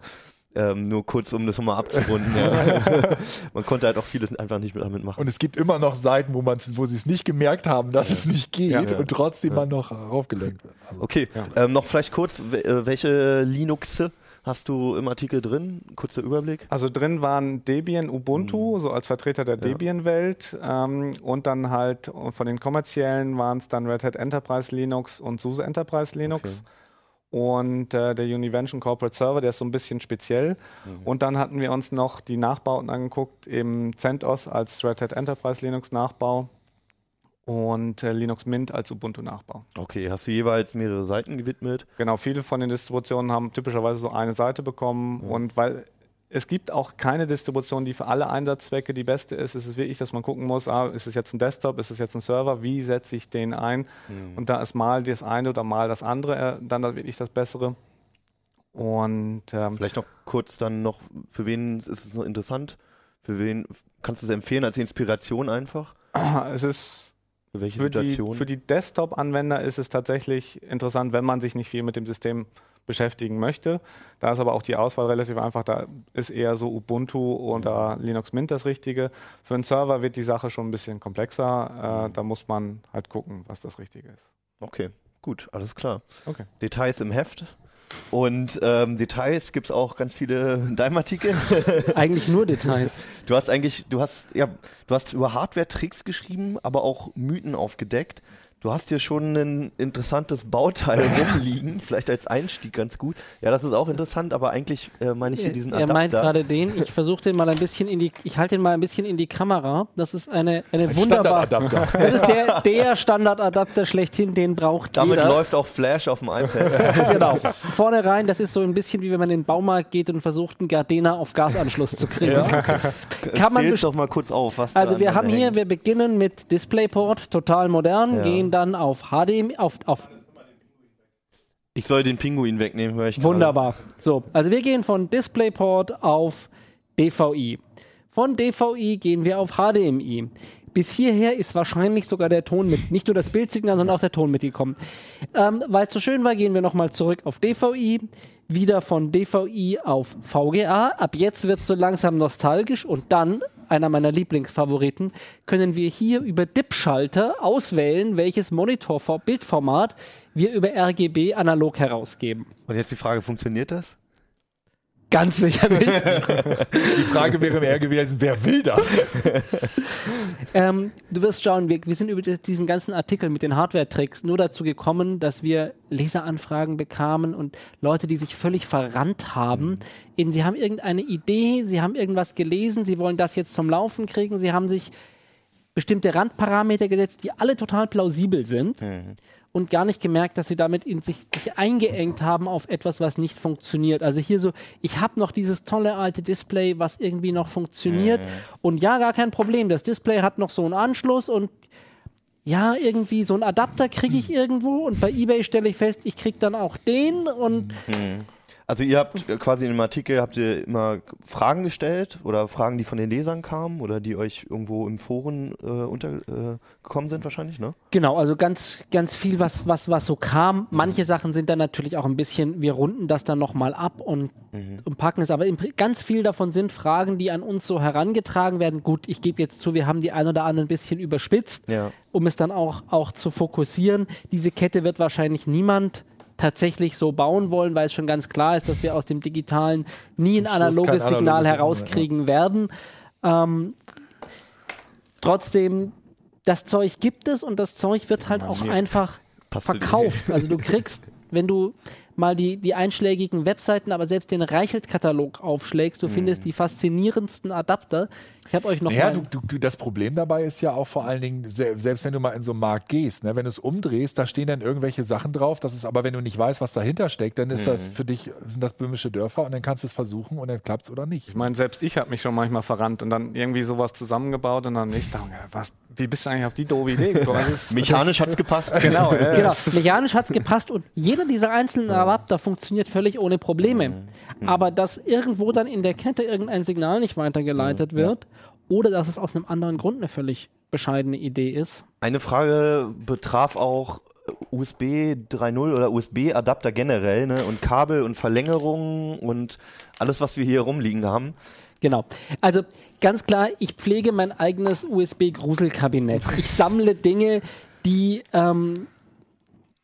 ähm, nur kurz, um das nochmal abzurunden. ja. man konnte halt auch vieles einfach nicht mit damit machen. Und es gibt immer noch Seiten, wo, wo sie es nicht gemerkt haben, dass es nicht geht Ja. und trotzdem man noch raufgelenkt wird. Also, Okay, ähm, noch vielleicht kurz, äh, welche Linuxe hast du im Artikel drin? Kurzer Überblick. Also drin waren Debian, Ubuntu, so als Vertreter der Debian-Welt. Ähm, und dann halt von den kommerziellen waren es dann Red Hat Enterprise Linux und SUSE Enterprise Linux. Okay. Und äh, der Univention Corporate Server, der ist so ein bisschen speziell. Und dann hatten wir uns noch die Nachbauten angeguckt, eben CentOS als Red Hat Enterprise Linux Nachbau und äh, Linux Mint als Ubuntu Nachbau. Okay, hast du jeweils mehrere Seiten gewidmet? Genau, viele von den Distributionen haben typischerweise so eine Seite bekommen und weil es gibt auch keine Distribution, die für alle Einsatzzwecke die beste ist. Es ist wirklich, dass man gucken muss, ah, ist es jetzt ein Desktop, ist es jetzt ein Server, wie setze ich den ein? Und da ist mal das eine oder mal das andere äh, dann da wirklich das Bessere. Und ähm, Vielleicht noch kurz dann noch, für wen ist es noch interessant? Für wen kannst du es empfehlen als Inspiration einfach? es ist Für welche für die, Situation? für die Desktop-Anwender ist es tatsächlich interessant, wenn man sich nicht viel mit dem System beschäftigen möchte. Da ist aber auch die Auswahl relativ einfach. Da ist eher so Ubuntu oder Linux Mint das Richtige. Für einen Server wird die Sache schon ein bisschen komplexer. Äh, da muss man halt gucken, was das Richtige ist. okay, gut, alles klar. Okay. Details im Heft. Und ähm, Details gibt es auch ganz viele in deinem Artikel. Eigentlich nur Details. Du hast eigentlich, du hast, ja, du hast über Hardware-Tricks geschrieben, aber auch Mythen aufgedeckt. Du hast hier schon ein interessantes Bauteil rumliegen, vielleicht als Einstieg ganz gut. Ja, das ist auch interessant, aber eigentlich äh, meine ich hier diesen er Adapter. meint gerade den. Ich versuche den mal ein bisschen in die, ich halte den mal ein bisschen in die Kamera. Das ist eine, eine wunderbar. Standardadapter. Das ist der, der Standardadapter schlechthin, den braucht Damit jeder. läuft auch Flash auf dem iPad. genau. Vorne rein, das ist so ein bisschen wie wenn man in den Baumarkt geht und versucht, einen Gardena auf Gasanschluss zu kriegen. Kann man doch mal kurz auf, was Also da wir haben der hier, hängt. wir beginnen mit DisplayPort, total modern, Ja. gehen dann auf HDMI, auf, auf Ich soll den Pinguin wegnehmen, höre ich gerade. Wunderbar. So, also wir gehen von DisplayPort auf DVI. Von DVI gehen wir auf HDMI. Bis hierher ist wahrscheinlich sogar der Ton mit, nicht nur das Bildsignal, sondern auch der Ton mitgekommen. Ähm, Weil es so schön war, gehen wir nochmal zurück auf DVI, wieder von DVI auf VGA. Ab jetzt wird es so langsam nostalgisch und dann, einer meiner Lieblingsfavoriten, können wir hier über DIP-Schalter auswählen, welches Monitor-Bildformat wir über RGB analog herausgeben. Und jetzt die Frage, funktioniert das? Ganz sicher nicht. Die Frage wäre eher gewesen, wer will das? ähm, du wirst schauen, wir, wir sind über diesen ganzen Artikel mit den Hardware-Tricks nur dazu gekommen, dass wir Leseranfragen bekamen und Leute, die sich völlig verrannt haben. In, sie haben irgendeine Idee, sie haben irgendwas gelesen, sie wollen das jetzt zum Laufen kriegen, sie haben sich bestimmte Randparameter gesetzt, die alle total plausibel sind und gar nicht gemerkt, dass sie damit in sich, sich eingeengt haben auf etwas, was nicht funktioniert. Also hier so, ich habe noch dieses tolle alte Display, was irgendwie noch funktioniert und ja, gar kein Problem. Das Display hat noch so einen Anschluss und ja, irgendwie so einen Adapter kriege ich irgendwo und bei eBay stelle ich fest, ich kriege dann auch den und Also ihr habt quasi in dem Artikel habt ihr immer Fragen gestellt oder Fragen, die von den Lesern kamen oder die euch irgendwo im Foren äh, untergekommen äh, sind wahrscheinlich, ne? Genau, also ganz, ganz viel, was, was, was so kam. Manche Sachen sind dann natürlich auch ein bisschen, wir runden das dann nochmal ab und, und packen es. Aber im, ganz viel davon sind Fragen, die an uns so herangetragen werden. Gut, ich gebe jetzt zu, wir haben die ein oder anderen ein bisschen überspitzt, Ja. um es dann auch, auch zu fokussieren. Diese Kette wird wahrscheinlich niemand tatsächlich so bauen wollen, weil es schon ganz klar ist, dass wir aus dem Digitalen nie ein analoges analoges Signal Signal, herauskriegen werden. Ähm, trotzdem, das Zeug gibt es und das Zeug wird halt auch einfach verkauft. Also du kriegst, wenn du mal die, die einschlägigen Webseiten, aber selbst den Reichelt-Katalog aufschlägst, du findest die faszinierendsten Adapter. Ich habe euch noch Ja, mal du, du, du, das Problem dabei ist ja auch vor allen Dingen, se- selbst wenn du mal in so einen Markt gehst, ne, wenn du es umdrehst, da stehen dann irgendwelche Sachen drauf. Das ist aber, wenn du nicht weißt, was dahinter steckt, dann ist das für dich, sind das böhmische Dörfer und dann kannst du es versuchen und dann klappt es oder nicht. Ich meine, selbst ich habe mich schon manchmal verrannt und dann irgendwie sowas zusammengebaut und dann ich dachte, ja, was, wie bist du eigentlich auf die doofe Idee gekommen? Ist- Mechanisch hat's gepasst. Genau, ja. Genau, mechanisch hat es gepasst und jeder dieser einzelnen Adapter funktioniert völlig ohne Probleme. Aber dass irgendwo dann in der Kette irgendein Signal nicht weitergeleitet wird oder dass es aus einem anderen Grund eine völlig bescheidene Idee ist. Eine Frage betraf auch USB 3.0 oder USB-Adapter generell, ne? Und Kabel und Verlängerungen und alles, was wir hier rumliegen haben. Genau. Also ganz klar, ich pflege mein eigenes USB-Gruselkabinett. Ich sammle Dinge, die ähm,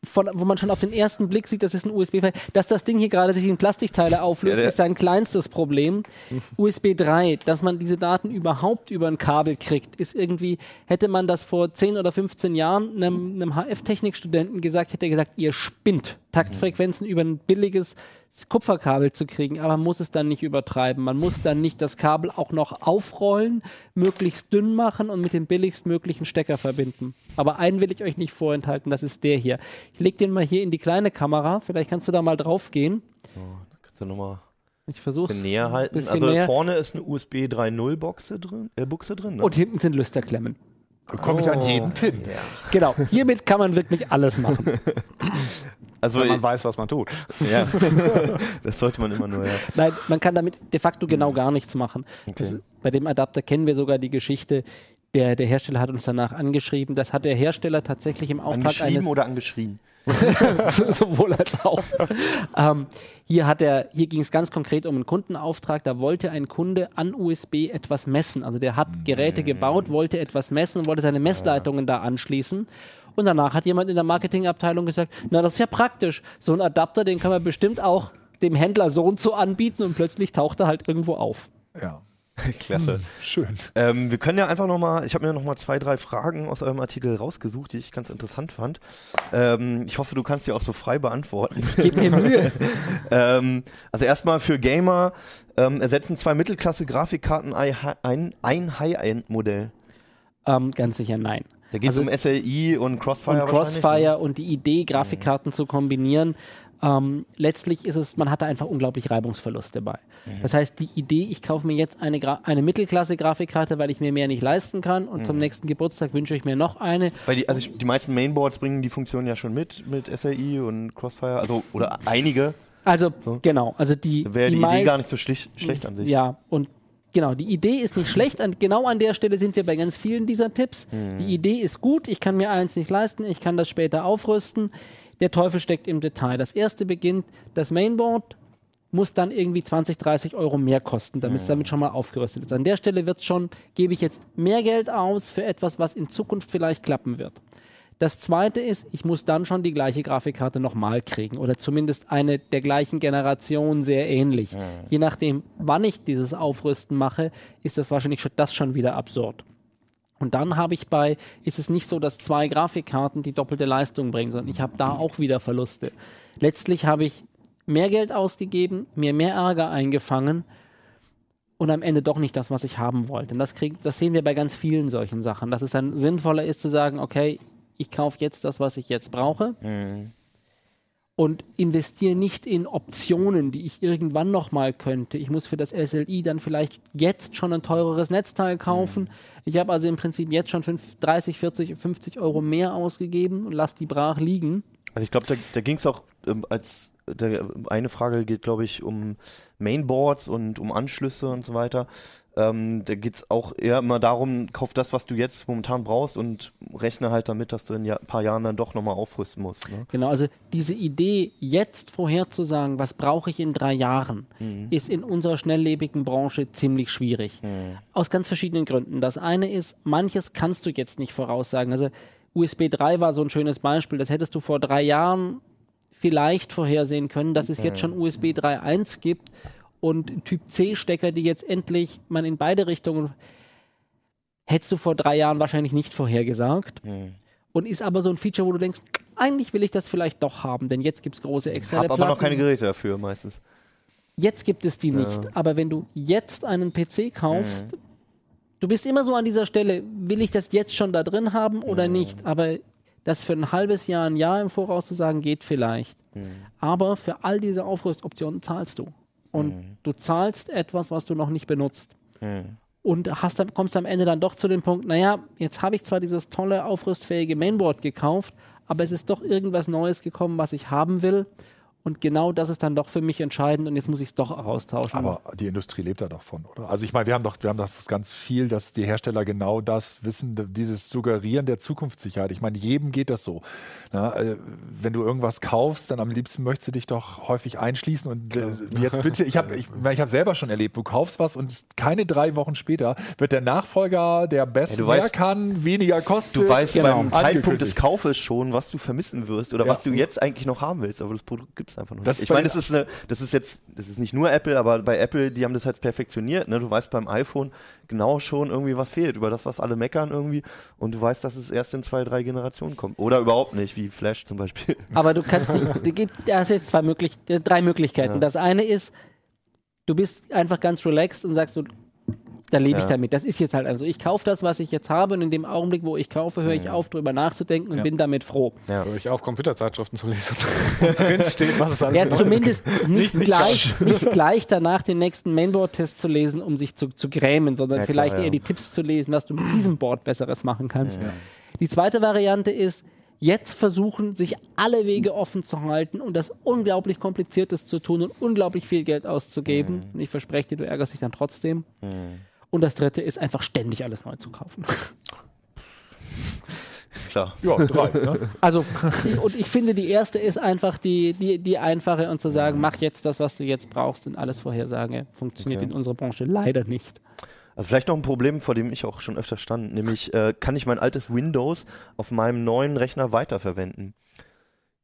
von, wo man schon auf den ersten Blick sieht, das ist ein USB-File. Dass das Ding hier gerade sich in Plastikteile auflöst, Ja, ist sein kleinstes Problem. USB 3, dass man diese Daten überhaupt über ein Kabel kriegt, ist irgendwie, hätte man das vor 10 oder 15 Jahren einem, einem HF-Technikstudenten gesagt, hätte er gesagt, ihr spinnt, Taktfrequenzen über ein billiges Kupferkabel zu kriegen, aber man muss es dann nicht übertreiben. Man muss dann nicht das Kabel auch noch aufrollen, möglichst dünn machen und mit dem billigstmöglichen Stecker verbinden. Aber einen will ich euch nicht vorenthalten, das ist der hier. Ich leg den mal hier in die kleine Kamera, vielleicht kannst du da mal drauf gehen. Kannst du nochmal Ich versuche näher halten? Also näher. vorne ist eine USB 3.0 Buchse drin, äh, Buchse drin ne? Und hinten sind Lüsterklemmen. Da komme ich an jeden Pin. Genau, hiermit kann man wirklich alles machen. Also wenn man weiß, was man tut. ja. das sollte man immer nur, ja. Nein, man kann damit de facto genau gar nichts machen. Das, Okay. bei dem Adapter kennen wir sogar die Geschichte, der, der Hersteller hat uns danach angeschrieben. Das hat der Hersteller tatsächlich im Auftrag Angeschrieben eines oder angeschrien? sowohl als auch. ähm, hier hat er, hier ging es ganz konkret um einen Kundenauftrag. Da wollte ein Kunde an USB etwas messen. Also der hat Geräte gebaut, wollte etwas messen und wollte seine Messleitungen da anschließen. Und danach hat jemand in der Marketingabteilung gesagt, na, das ist ja praktisch. So ein Adapter, den kann man bestimmt auch dem Händler so und so anbieten und plötzlich taucht er halt irgendwo auf. Ja, Klasse. schön. Ähm, wir können ja einfach nochmal, ich habe mir nochmal zwei, drei Fragen aus eurem Artikel rausgesucht, die ich ganz interessant fand. Ähm, ich hoffe, du kannst die auch so frei beantworten. Gib mir Mühe. ähm, also erstmal für Gamer ähm, ersetzen zwei Mittelklasse-Grafikkarten ein, ein, ein High-End-Modell. ähm, ganz sicher nein. Da geht es Also- um SLI und Crossfire und Crossfire und die Idee, Grafikkarten zu kombinieren. Ähm, letztlich ist es, man hatte einfach unglaublich Reibungsverluste bei. Mhm. Das heißt, die Idee, ich kaufe mir jetzt eine, Gra eine Mittelklasse-Grafikkarte, weil ich mir mehr nicht leisten kann und zum Mhm. nächsten Geburtstag wünsche ich mir noch eine. Weil die, also ich, die meisten Mainboards bringen die Funktion ja schon mit, mit SLI und Crossfire, also oder einige. Also So. genau, also die, Da wäre die, Idee meist- gar nicht so schlicht, schlecht an sich. Ja, und genau, die Idee ist nicht schlecht. An, genau an der Stelle sind wir bei ganz vielen dieser Tipps. Mhm. Die Idee ist gut, ich kann mir eins nicht leisten, ich kann das später aufrüsten. Der Teufel steckt im Detail. Das erste beginnt, das Mainboard muss dann irgendwie 20, 30 Euro mehr kosten, damit es damit schon mal aufgerüstet ist. An der Stelle wird schon, gebe ich jetzt mehr Geld aus für etwas, was in Zukunft vielleicht klappen wird. Das zweite ist, ich muss dann schon die gleiche Grafikkarte nochmal kriegen oder zumindest eine der gleichen Generation sehr ähnlich. Je nachdem, wann ich dieses Aufrüsten mache, ist das wahrscheinlich schon, das schon wieder absurd. Und dann habe ich bei, ist es nicht so, dass zwei Grafikkarten die doppelte Leistung bringen, sondern ich habe da auch wieder Verluste. Letztlich habe ich mehr Geld ausgegeben, mir mehr Ärger eingefangen und am Ende doch nicht das, was ich haben wollte. Und das, krieg, das sehen wir bei ganz vielen solchen Sachen, dass es dann sinnvoller ist zu sagen, okay, ich kaufe jetzt das, was ich jetzt brauche Mhm. und investiere nicht in Optionen, die ich irgendwann nochmal könnte. Ich muss für das SLI dann vielleicht jetzt schon ein teureres Netzteil kaufen. Ich habe also im Prinzip jetzt schon 5, 30, 40, 50 Euro mehr ausgegeben und lasse die brach liegen. Also ich glaube, da, da ging es auch ähm, als der, eine Frage geht, glaube ich, um Mainboards und um Anschlüsse und so weiter. Ähm, da geht es auch eher immer darum, kauf das, was du jetzt momentan brauchst und rechne halt damit, dass du in ein paar Jahren dann doch nochmal aufrüsten musst. Ne? Genau, also diese Idee, jetzt vorherzusagen, was brauche ich in drei Jahren, ist in unserer schnelllebigen Branche ziemlich schwierig. Aus ganz verschiedenen Gründen. Das eine ist, manches kannst du jetzt nicht voraussagen. Also USB 3 war so ein schönes Beispiel. Das hättest du vor drei Jahren vielleicht vorhersehen können, dass es jetzt schon USB 3.1 gibt und Typ C-Stecker, die jetzt endlich man in beide Richtungen hättest du vor drei Jahren wahrscheinlich nicht vorhergesagt. Und ist aber so ein Feature, wo du denkst, eigentlich will ich das vielleicht doch haben, denn jetzt gibt es große externe Hab aber noch keine Geräte dafür meistens. Jetzt gibt es die nicht. Aber wenn du jetzt einen PC kaufst, du bist immer so an dieser Stelle, will ich das jetzt schon da drin haben oder nicht? Aber das für ein halbes Jahr, ein Jahr im Voraus zu sagen, geht vielleicht. Aber für all diese Aufrüstoptionen zahlst du. Und du zahlst etwas, was du noch nicht benutzt. Und hast, dann- kommst am Ende dann doch zu dem Punkt, naja, jetzt habe ich zwar dieses tolle, aufrüstfähige Mainboard gekauft, aber es ist doch irgendwas Neues gekommen, was ich haben will. Und genau das ist dann doch für mich entscheidend und jetzt muss ich es doch austauschen. Aber die Industrie lebt da davon, oder? Also ich meine, wir haben doch, wir haben das ganz viel, dass die Hersteller genau das wissen, dieses Suggerieren der Zukunftssicherheit. Ich meine, jedem geht das so. Na, äh, wenn du irgendwas kaufst, dann am liebsten möchtest du dich doch häufig einschließen und äh, jetzt bitte, ich habe ich, ich hab selber schon erlebt, du kaufst was und keine drei Wochen später wird der Nachfolger, der besser Ja, du weißt- mehr kann, weniger kostet. Du weißt Genau. beim Zeitpunkt des. Kaufes schon, was du vermissen wirst oder Ja. was du jetzt eigentlich noch haben willst, aber das Produkt gibt es einfach noch Das nicht. Ich meine, das ist eine, das ist jetzt, das ist nicht nur Apple, aber bei Apple, die haben das halt perfektioniert. Ne? Du weißt beim iPhone genau schon irgendwie, was fehlt, über das, was alle meckern irgendwie, und du weißt, dass es erst in zwei, drei Generationen kommt. Oder überhaupt nicht, wie Flash zum Beispiel. Aber du kannst nicht, du gibt, da hast jetzt zwei möglich, drei Möglichkeiten. Das eine ist, du bist einfach ganz relaxed und sagst so, da lebe ich Ja. damit. Das ist jetzt halt also, ich kaufe das, was ich jetzt habe und in dem Augenblick, wo ich kaufe, höre ich auf, drüber nachzudenken und Ja. bin damit froh. Ja. Höre ich auf, Computerzeitschriften zu lesen. Wo drin steht, was es alles Ja, zumindest nicht, nicht gleich, nicht gleich danach den nächsten Mainboard-Test zu lesen, um sich zu, zu grämen, sondern Ja, klar, vielleicht ja. eher die Tipps zu lesen, was du mit diesem Board Besseres machen kannst. Die zweite Variante ist, jetzt versuchen, sich alle Wege offen zu halten und das unglaublich Kompliziertes zu tun und unglaublich viel Geld auszugeben. Mhm. Und ich verspreche dir, du ärgerst dich dann trotzdem. Und das dritte ist einfach ständig alles neu zu kaufen. Klar. Ja, drei. Ne? Also, und ich finde, die erste ist einfach die, die, die einfache und zu sagen, mach jetzt das, was du jetzt brauchst und alles Vorhersage funktioniert Okay. in unserer Branche leider nicht. Also vielleicht noch ein Problem, vor dem ich auch schon öfter stand, nämlich äh, kann ich mein altes Windows auf meinem neuen Rechner weiterverwenden?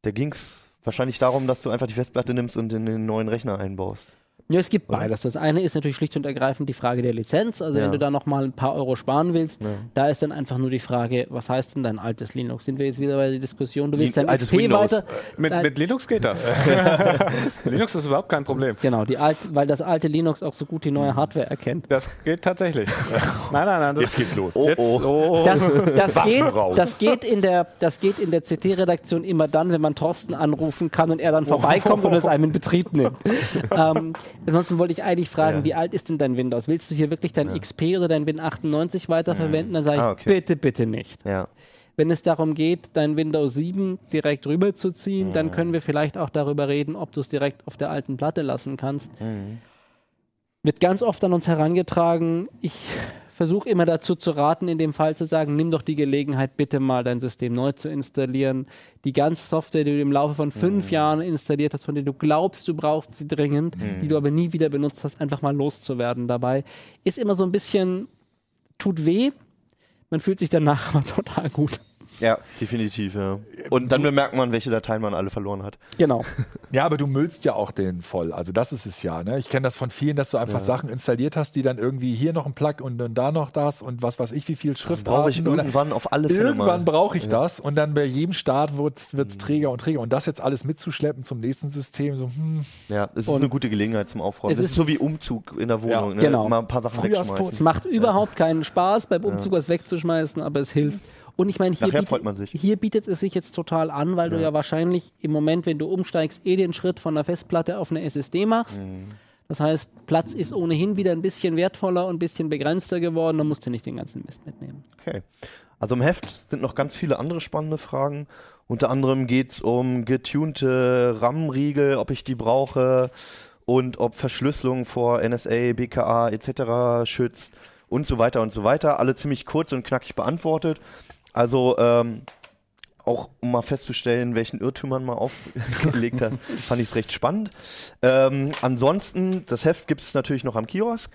Da ging es wahrscheinlich darum, dass du einfach die Festplatte nimmst und in den neuen Rechner einbaust. Ja, es gibt Oder? beides. Das eine ist natürlich schlicht und ergreifend die Frage der Lizenz. Also Ja. wenn du da nochmal ein paar Euro sparen willst, Ja. da ist dann einfach nur die Frage, was heißt denn dein altes Linux? Sind wir jetzt wieder bei der Diskussion, du willst dein altes XP Windows. weiter... Mit, Dein- mit Linux geht das. Linux ist überhaupt kein Problem. Genau, die alt, weil das alte Linux auch so gut die neue Hardware erkennt. Das geht tatsächlich. nein, nein, nein. Das, Jetzt geht's los. Oh, jetzt, oh. oh. Das, das, geht, das, geht in der, das geht in der CT-Redaktion immer dann, wenn man Thorsten anrufen kann und er dann vorbeikommt und es einem in Betrieb nimmt. ähm, ansonsten wollte ich eigentlich fragen, Ja. wie alt ist denn dein Windows? Willst du hier wirklich dein XP oder dein Win 98 weiterverwenden? Dann sage ich, Ah, okay. bitte, bitte nicht. Ja. Wenn es darum geht, dein Windows 7 direkt rüberzuziehen, dann können wir vielleicht auch darüber reden, ob du es direkt auf der alten Platte lassen kannst. Wird ganz oft an uns herangetragen. Ich versuche immer dazu zu raten, in dem Fall zu sagen, nimm doch die Gelegenheit, bitte mal dein System neu zu installieren. Die ganze Software, die du im Laufe von fünf Jahren installiert hast, von der du glaubst, du brauchst die dringend, die du aber nie wieder benutzt hast, einfach mal loszuwerden dabei, ist immer so ein bisschen, tut weh. Man fühlt sich danach aber total gut. Ja, definitiv, ja. Und dann bemerkt man, welche Dateien man alle verloren hat. Genau. Ja, aber du müllst ja auch den voll. Also das ist es ja. Ne? Ich kenne das von vielen, dass du einfach Sachen installiert hast, die dann irgendwie hier noch ein Plug und dann da noch das und was weiß ich, wie viel Schrift Brauche ich irgendwann auf alle Fälle Irgendwann brauche ich das und dann bei jedem Start wird es träger und träger. Und das jetzt alles mitzuschleppen zum nächsten System, so, hm, Ja, es ist Und- eine gute Gelegenheit zum Aufräumen. Es Das ist, ist- so wie Umzug in der Wohnung. Ja, ne? genau. Mal ein paar Sachen Frühjahrsputz. Es wegschmeißen. macht überhaupt keinen Spaß, beim Umzug was wegzuschmeißen, aber es hilft. Und ich meine, hier, bietet- hier bietet es sich jetzt total an, weil du ja wahrscheinlich im Moment, wenn du umsteigst, eh den Schritt von der Festplatte auf eine SSD machst. Mhm. Das heißt, Platz ist ohnehin wieder ein bisschen wertvoller und ein bisschen begrenzter geworden, dann musst du nicht den ganzen Mist mitnehmen. Okay. Also im Heft sind noch ganz viele andere spannende Fragen. Unter anderem geht es um getunte RAM-Riegel, ob ich die brauche und ob Verschlüsselung vor NSA, BKA etc. schützt und so weiter und so weiter. Alle ziemlich kurz und knackig beantwortet. Also ähm, auch um mal festzustellen, welchen Irrtümern man aufgelegt hat, fand ich es recht spannend. Ähm, ansonsten, das Heft gibt es natürlich noch am Kiosk.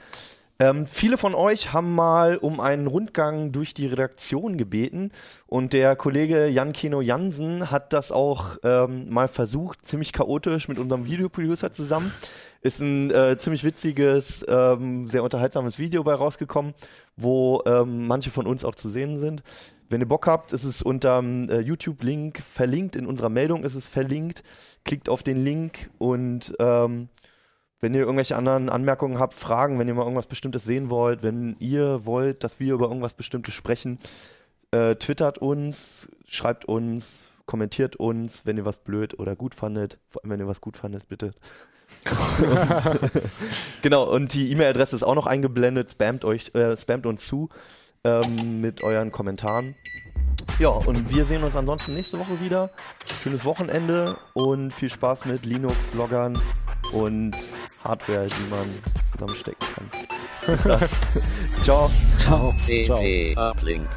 Ähm, viele von euch haben mal um einen Rundgang durch die Redaktion gebeten und der Kollege Jan Keno Jansen hat das auch ähm, mal versucht, ziemlich chaotisch mit unserem Videoproducer zusammen. Ist ein äh, ziemlich witziges, ähm, sehr unterhaltsames Video bei rausgekommen, wo ähm, manche von uns auch zu sehen sind. Wenn ihr Bock habt, ist es unterm äh, YouTube-Link verlinkt, in unserer Meldung ist es verlinkt. Klickt auf den Link und ähm, wenn ihr irgendwelche anderen Anmerkungen habt, Fragen, wenn ihr mal irgendwas Bestimmtes sehen wollt, wenn ihr wollt, dass wir über irgendwas Bestimmtes sprechen, äh, twittert uns, schreibt uns, kommentiert uns, wenn ihr was blöd oder gut fandet. Vor allem, wenn ihr was gut fandet, bitte. genau, und die E-Mail-Adresse ist auch noch eingeblendet. Spamt, euch, äh, spamt uns zu ähm, mit euren Kommentaren. Ja, und wir sehen uns ansonsten nächste Woche wieder. Schönes Wochenende und viel Spaß mit Linux-Bloggern und Hardware, die man zusammenstecken kann. Bis dann. Ciao. Ciao. Uplink.